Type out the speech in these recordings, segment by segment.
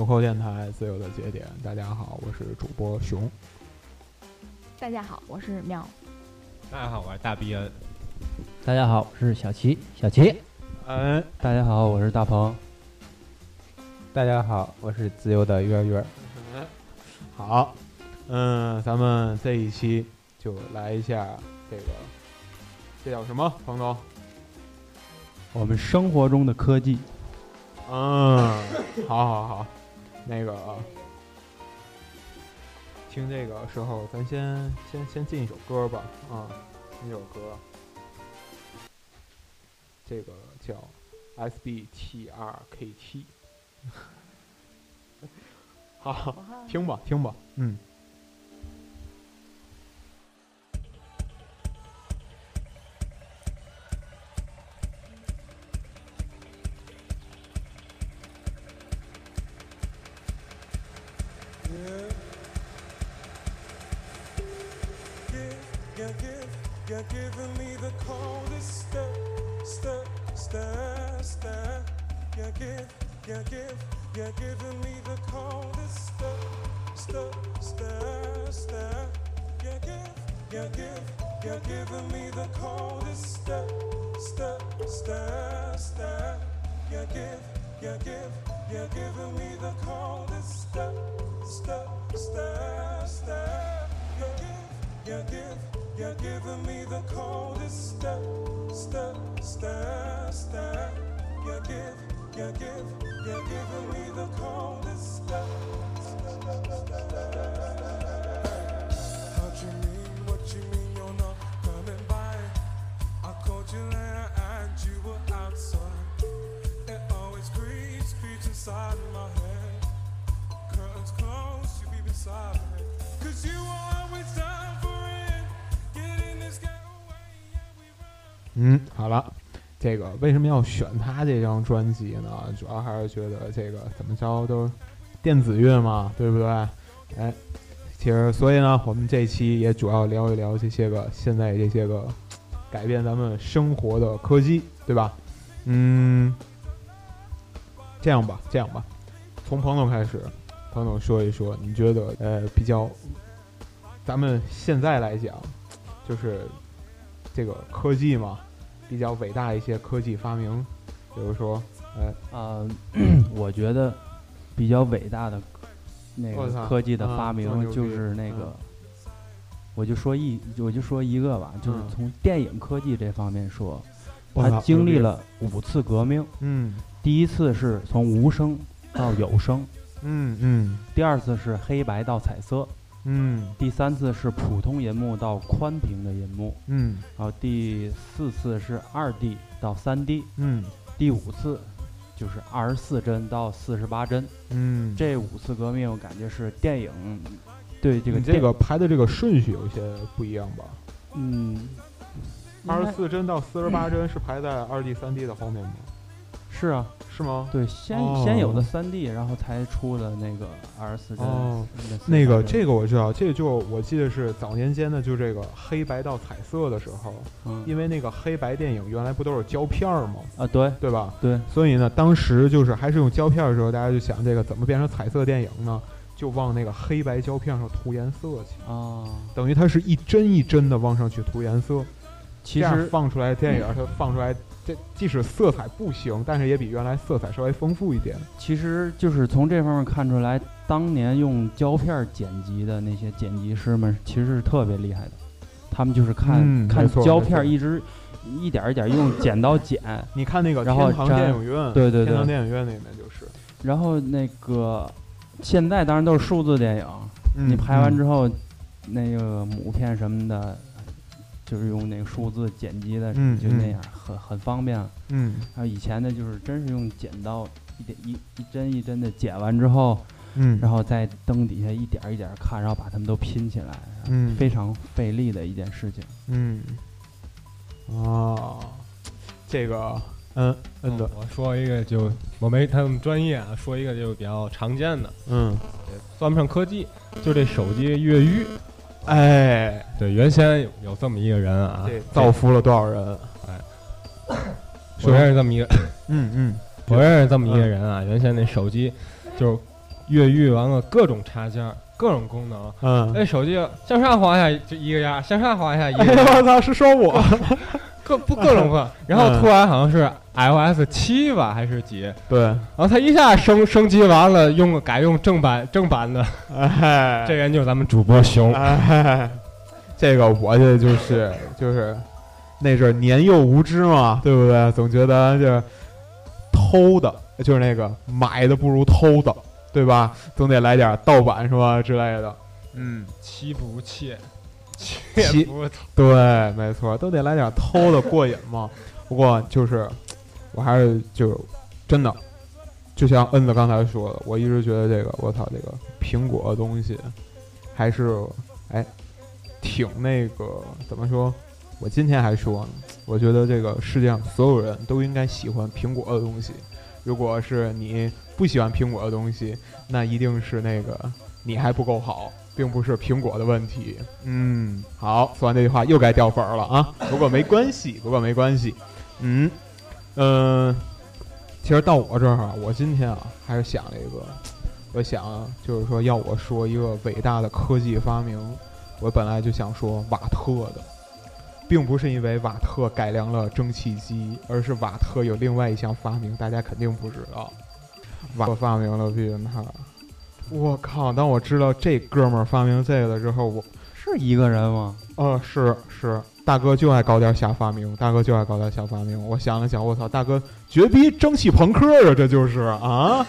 纽扣电台自由的节点，大家好，我是主播熊。大家好，我是妙。大家好，我是大逼恩。大家好，我是小齐，小齐。嗯，大家好，我是大鹏。大家好，我是自由的月月。好，嗯，咱们这一期就来一下这个，这叫什么，彭总？我们生活中的科技。嗯，好好好，那个听这个时候，咱先先先进一首歌吧，啊，进一首歌，这个叫 S B T R K T，好，听吧听吧，嗯。You give, you give, you're giving me the coldest step, stir, stir. You give, you give, you're giving me the coldest. You give, you give, you're giving me the coldest. What you mean? What you mean? You're not coming by? I called you later and you were outside. It always creeps, creeps inside my. 嗯，好了，这个为什么要选他这张专辑呢？主要还是觉得这个怎么着都电子乐嘛，对不对？哎，其实所以呢，我们这期也主要聊一聊这些个现在这些个改变咱们生活的科技，对吧？嗯，这样吧，这样吧，从彭总开始，彭总说一说，你觉得呃比较，咱们现在来讲，就是这个科技嘛，比较伟大一些科技发明，比如说，呃，啊、我觉得比较伟大的那个科技的啊发明就是那嗯。个，我就说一我就说一个吧，就是嗯从电影科技这方面说，它经历了五次革命。嗯。第一次是从无声到有声，嗯嗯。第二次是黑白到彩色，嗯。第三次是普通银幕到宽屏的银幕，嗯。然后第四次是二 D 到三 D，嗯。第五次就是二十四帧到四十八帧。嗯，这五次革命，我感觉是电影对这个你电这个排的这个顺序有一些不一样吧？嗯，二十四帧到四十八帧是排在二 D、三 D 的后面吗？是啊，是吗？对，先、哦先有的三 D，然后才出的那个二十四帧。哦48那个这个我知道，这个就我记得是早年间的，就这个黑白到彩色的时候，嗯因为那个黑白电影原来不都是胶片儿吗？啊，对对吧？对，所以呢，当时就是还是用胶片的时候，大家就想这个怎么变成彩色电影呢？就往那个黑白胶片上涂颜色去，啊，等于它是一帧一帧的往上去涂颜色，其实放出来电影，它放出来，这即使色彩不行，但是也比原来色彩稍微丰富一点。其实就是从这方面看出来，当年用胶片剪辑的那些剪辑师们其实是特别厉害的，他们就是看、嗯看胶片一直一点一点用 剪刀剪，你看那个然后天堂电影院，对对对天堂电影院里面就是，然后那个现在当然都是数字电影，嗯你拍完之后，后，那个母片什么的，就是用那个数字剪辑的，嗯就那样，很很方便。嗯。然后以前呢，就是真是用剪刀一点一一针一针的剪完之后，嗯，然后在灯底下一点儿一点儿看，然后把它们都拼起来，嗯。非常费力的一件事情。嗯，哦，这个，嗯嗯的，我说一个就我没他们专业啊，说一个就比较常见的，嗯，也算不上科技，就这手机越狱。哎，对，原先有有这么一个人啊，这造福了多少人？哎。我认识这么一个，嗯嗯，我认识这么一个人啊，原先那手机就是越狱完了各种插件，各种功能。嗯，那，手机向上滑一下就一个样，向上滑一下一个哎样，我操，是说我，各不各种各。然后嗯突然好像是 iOS 七吧还是几，对，然后他一下升升级完了，用改用正版正版的，哎，这人就是咱们主播熊。哎，这个我这就是就是那阵儿年幼无知嘛，对不对？总觉得就是偷的，就是那个买的不如偷的，对吧？总得来点盗版是吧之类的。嗯，妻不如妾，妻妾不如偷。对，没错，都得来点偷的过瘾嘛。不过就是，我还是就真的，就像恩子刚才说的，我一直觉得这个，我操，这个苹果的东西还是哎挺那个怎么说？我今天还说呢，我觉得这个世界上所有人都应该喜欢苹果的东西。如果是你不喜欢苹果的东西，那一定是那个你还不够好，并不是苹果的问题。嗯，好，说完这句话又该掉粉儿了啊！不过没关系，不过没关系。嗯，嗯、其实到我这儿啊，我今天啊还是想了一个，我想啊就是说要我说一个伟大的科技发明，我本来就想说瓦特的，并不是因为瓦特改良了蒸汽机，而是瓦特有另外一项发明，大家肯定不知道，瓦特发明了避孕套。我靠！当我知道这哥们儿发明这个了之后，我是一个人吗？呃，是是，大哥就爱搞点瞎发明，大哥就爱搞点瞎发明。我想了想，我操，大哥绝逼蒸汽朋克啊，这就是啊。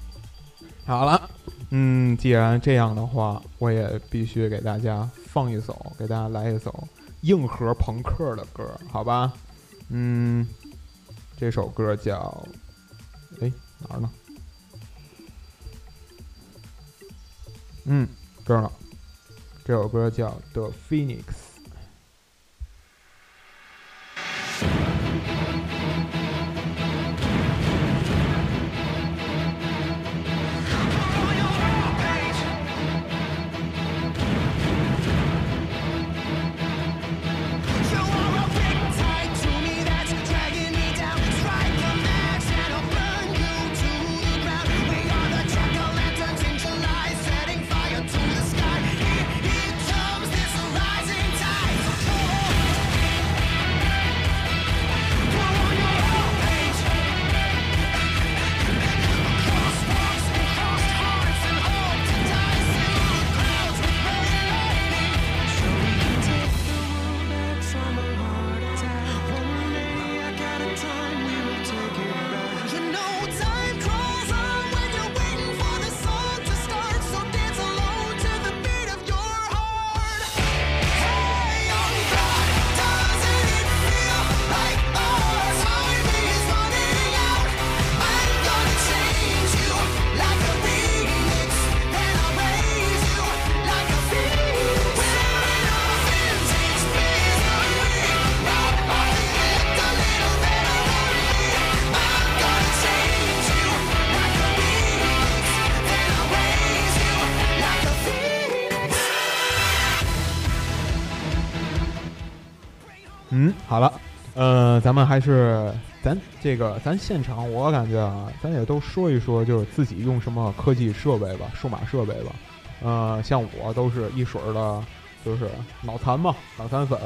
好了，嗯，既然这样的话，我也必须给大家放一首，给大家来一首硬核朋克的歌，好吧？嗯，这首歌叫，哎，哪儿呢？嗯，这儿呢。这首歌叫《The Phoenix》。咱们还是咱这个咱现场，我感觉啊，咱也都说一说，就是自己用什么科技设备吧，数码设备吧。呃，像我都是一水儿的，就是脑残嘛，脑残粉，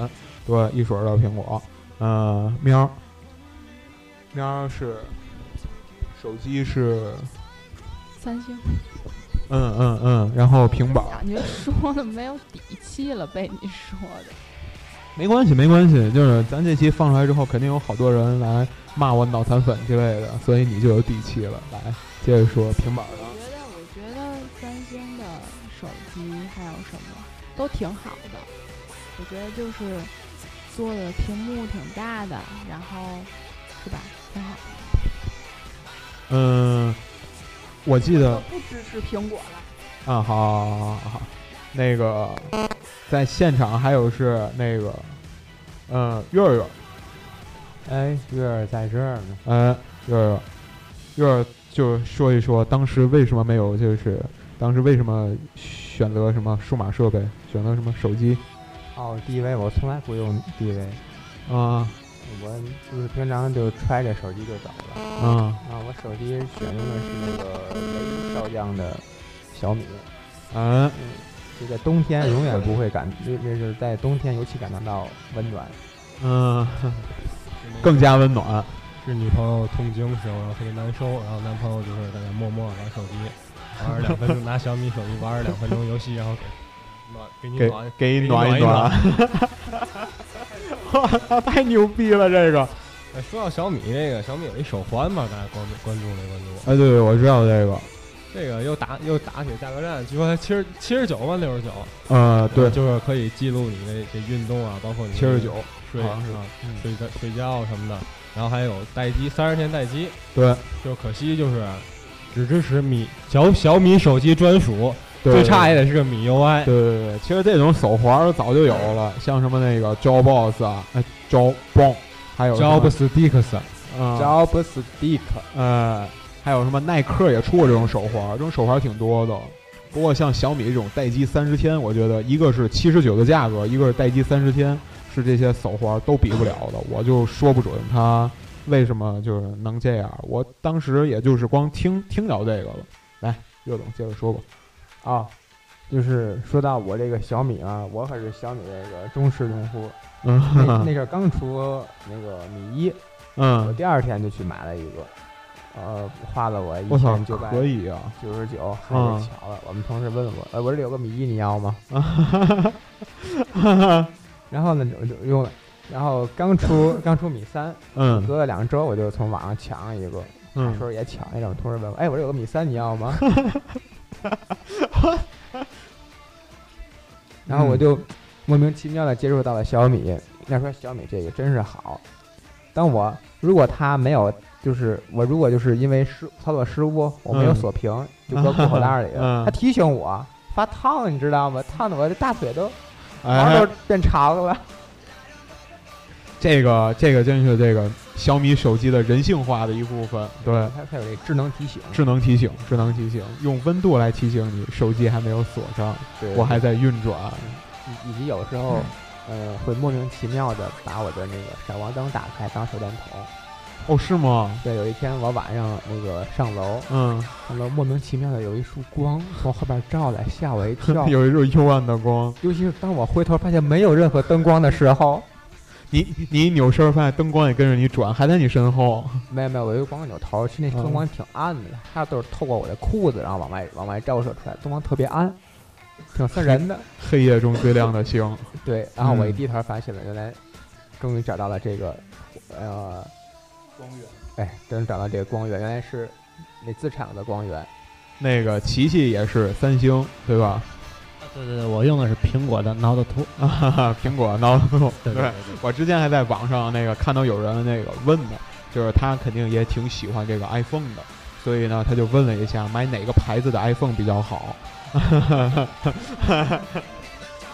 对，一水儿的苹果。呃，喵儿，喵儿是手机是，三星，嗯嗯嗯，然后平板儿感觉说的没有底气了，被你说的。没关系，没关系，就是咱这期放出来之后，肯定有好多人来骂我脑残粉之类的，所以你就有底气了。来，接着说平板儿的。我觉得，我觉得三星的手机还有什么都挺好的。我觉得就是做的屏幕挺大的，然后是吧，挺好的。嗯，我记得不支持苹果了。啊，好，好，好，好，好，那个在现场还有是那个，嗯，月儿月儿，哎，月儿在这儿呢。嗯，月儿月儿，月儿就说一说当时为什么没有，就是当时为什么选择什么数码设备，选择什么手机哦，DV 我从来不用 DV，啊？我就是平常就揣着手机就走了。嗯啊，我手机选用的是那个雷少将的小米，嗯，就在冬天永远不会感，那那是在冬天尤其感觉到温暖。嗯，更加温暖。是女朋友痛经时候，然后特别难受，然后男朋友就是在那默默玩手机，玩儿两分钟，拿小米手机玩儿两分钟游戏，然后给暖给你给暖给你暖一暖，哇，太牛逼了这个！哎，说到小米这个，小米有一手环嘛，大家关注关注没关注？哎，对对，我知道这个。这个又打又打起价格战，据说才七十七十九万六十九，呃，对，就是可以记录你的这运动啊，包括你七十九，睡啊睡觉睡觉什么的，然后还有待机三十天待机，对，就可惜就是只支持米小小米手机专属，对最差也得是个米 UI。对对对，其实这种手环早就有了，像什么那个 Job Boss 啊，哎，Job 还有什么 Job Sticks，嗯 Job Stick，呃，还有什么耐克也出过这种手环儿，这种手环儿挺多的。不过像小米这种待机三十天，我觉得一个是七十九的价格，一个是待机三十天，是这些手环儿都比不了的。我就说不准它为什么就是能这样。我当时也就是光听听着这个了。来，岳总接着说吧。啊，就是说到我这个小米啊，我可是小米这个忠实用户。那嗯那阵儿刚出那个米一，嗯我嗯，第二天就去买了一个，呃，花了我一千九百，可以啊。九十九，还嗯是巧了。我们同事问我，呃，我这里有个米一，你要吗？然后呢，我就用了。然后刚出 刚出米三，嗯隔了两周我就从网上抢了一个，那时嗯，候也抢一张。我同事问我，哎，我这有个米三，你要吗？然后我就莫名其妙的接触到了小米。要说小米这个真是好，当我如果他没有，就是我如果就是因为失操作失误，我没有嗯锁屏，就搁裤口袋里了，嗯它提醒我发烫，你知道吗？烫的我这大腿都毛哎都，变长了。这个这个真是这个小米手机的人性化的一部分，对，它它有这智能提醒，智能提醒，智能提醒，用温度来提醒你手机还没有锁上，对我还在运转。以以及有时候，呃，会莫名其妙的把我的那个闪光灯打开当手电筒。哦，是吗？对，有一天我晚上那个上楼，嗯，上楼莫名其妙的有一束光从后边照来，吓我一 跳。有一束幽暗的光，尤其是当我回头发现没有任何灯光的时候，你你一扭身发现灯光也跟着你转，还在你身后。没有没有，我就光扭头，其实那灯光挺暗的，它都是透过我的裤子，然后往外往外照射出来，灯光特别暗，挺瘆人的。黑夜中最亮的星，对，然后我一嗯低头发现了，原来终于找到了这个，呃，光源。哎，终于找到这个光源，原来是那自产的光源。那个琪琪也是三星，对吧？对对对，我用的是苹果的 Note Two。啊哈哈，苹果 Note 对对对我之前还在网上那个看到有人那个问呢，就是他肯定也挺喜欢这个 iPhone 的，所以呢，他就问了一下买哪个牌子的 iPhone 比较好。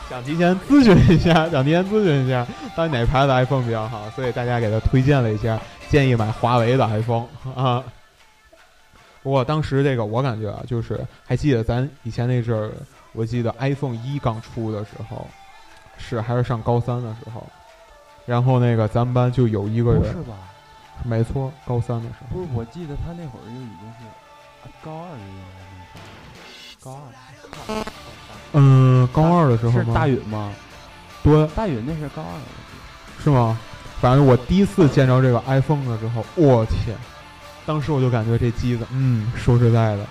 想提前咨询一下，想提前咨询一下，到底哪牌子的 iPhone 比较好，所以大家给他推荐了一下，建议买华为的 iPhone 啊。不过当时这个我感觉啊，就是还记得咱以前那阵儿，我记得 iPhone 一刚出的时候，是还是上高三的时候，然后那个咱们班就有一个人，不是吧？没错，高三的时候，不是，我记得他那会儿就已经是啊高二就用了那个，高二嗯，高二的时候是吗大允吗？对，大允那是高二的，是吗？反正我第一次见着这个 iPhone 的时候，我天，当时我就感觉这机子，嗯，说实在的，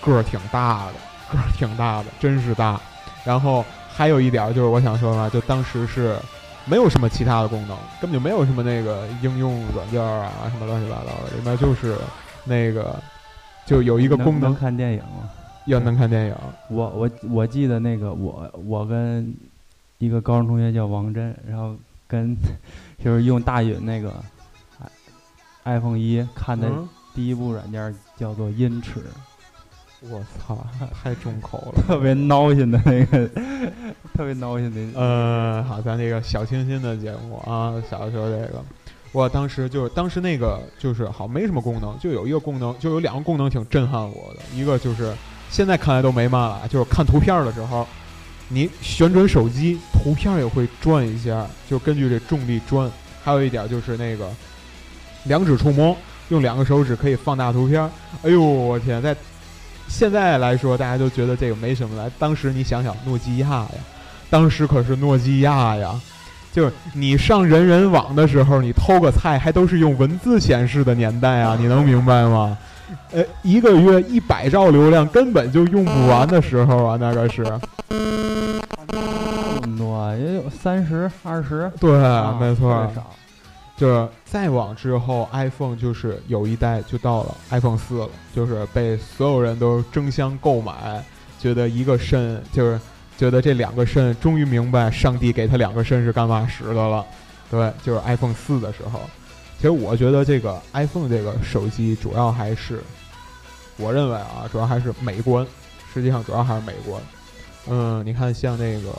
个儿挺大的，个儿挺大的，真是大。然后还有一点儿就是我想说嘛，就当时是没有什么其他的功能，根本就没有什么那个应用软件啊，什么乱七八糟的，里面就是那个就有一一个功能看电影吗？要能看电影。我我我记得那个我我跟一个高中同学叫王真，然后跟 就是用大允那个 i- iPhone 一看的嗯，第一部软件叫做音尺，我操，太重口了。特别闹心的那个，特别闹心的。呃，好，咱这个小清新的节目啊，小的时候这个，我当时就是当时那个就是好没什么功能，就有一个功能，就有两个功能挺震撼我的，一个就是现在看来都没嘛了，就是看图片的时候，你旋转手机，图片也会转一下，就根据这重力转。还有一点就是那个两指触摸，用两个手指可以放大图片。哎呦，我天，在现在来说，大家都觉得这个没什么了。当时你想想，诺基亚呀，当时可是诺基亚呀。就是你上人人网的时候，你偷个菜还都是用文字显示的年代啊，你能明白吗？呃，一个月一百兆流量根本就用不完的时候啊，那个是。这么多也有三十二十，对，啊没错就是再往之后，iPhone 就是有一代就到了 iPhone 四了，就是被所有人都争相购买，觉得一个肾就是觉得这两个肾终于明白上帝给他两个肾是干嘛使的了。对，就是 iPhone 四的时候。其实我觉得这个 iPhone 这个手机主要还是，我认为啊，主要还是美观，实际上主要还是美观。嗯，你看像那个，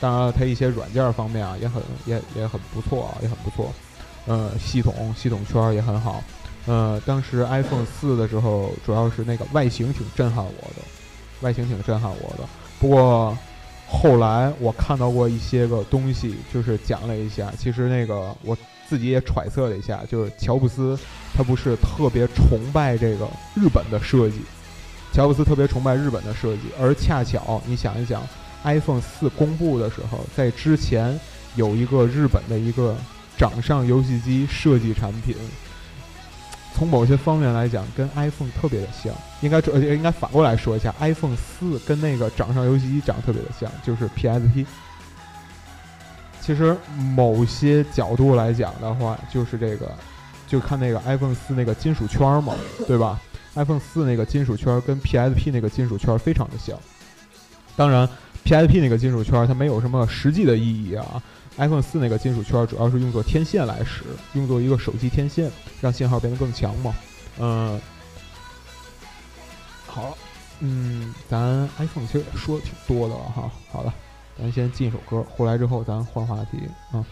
当然了，它一些软件方面啊也很也也很不错啊，也很不错。呃，系统系统圈也很好。呃，当时 iPhone 四的时候，主要是那个外形挺震撼我的，外形挺震撼我的。不过后来我看到过一些个东西，就是讲了一下，其实那个我自己也揣测了一下，就是乔布斯他不是特别崇拜这个日本的设计，乔布斯特别崇拜日本的设计，而恰巧你想一想，iPhone 四公布的时候，在之前有一个日本的一个掌上游戏机设计产品，从某些方面来讲，跟 iPhone 特别的像。应该这应该反过来说一下，iPhone 四跟那个掌上游戏机长得特别的像，就是 PSP。其实某些角度来讲的话，就是这个，就看那个 iPhone 四那个金属圈嘛，对吧？iPhone 四那个金属圈跟 PSP 那个金属圈非常的像。当然 P I P 那个金属圈它没有什么实际的意义啊。iPhone 四那个金属圈主要是用作天线来使，用作一个手机天线，让信号变得更强嘛。嗯、好，嗯，咱 iPhone 其实也说的挺多的了哈。好了，咱先进一首歌，回来之后咱换话题啊。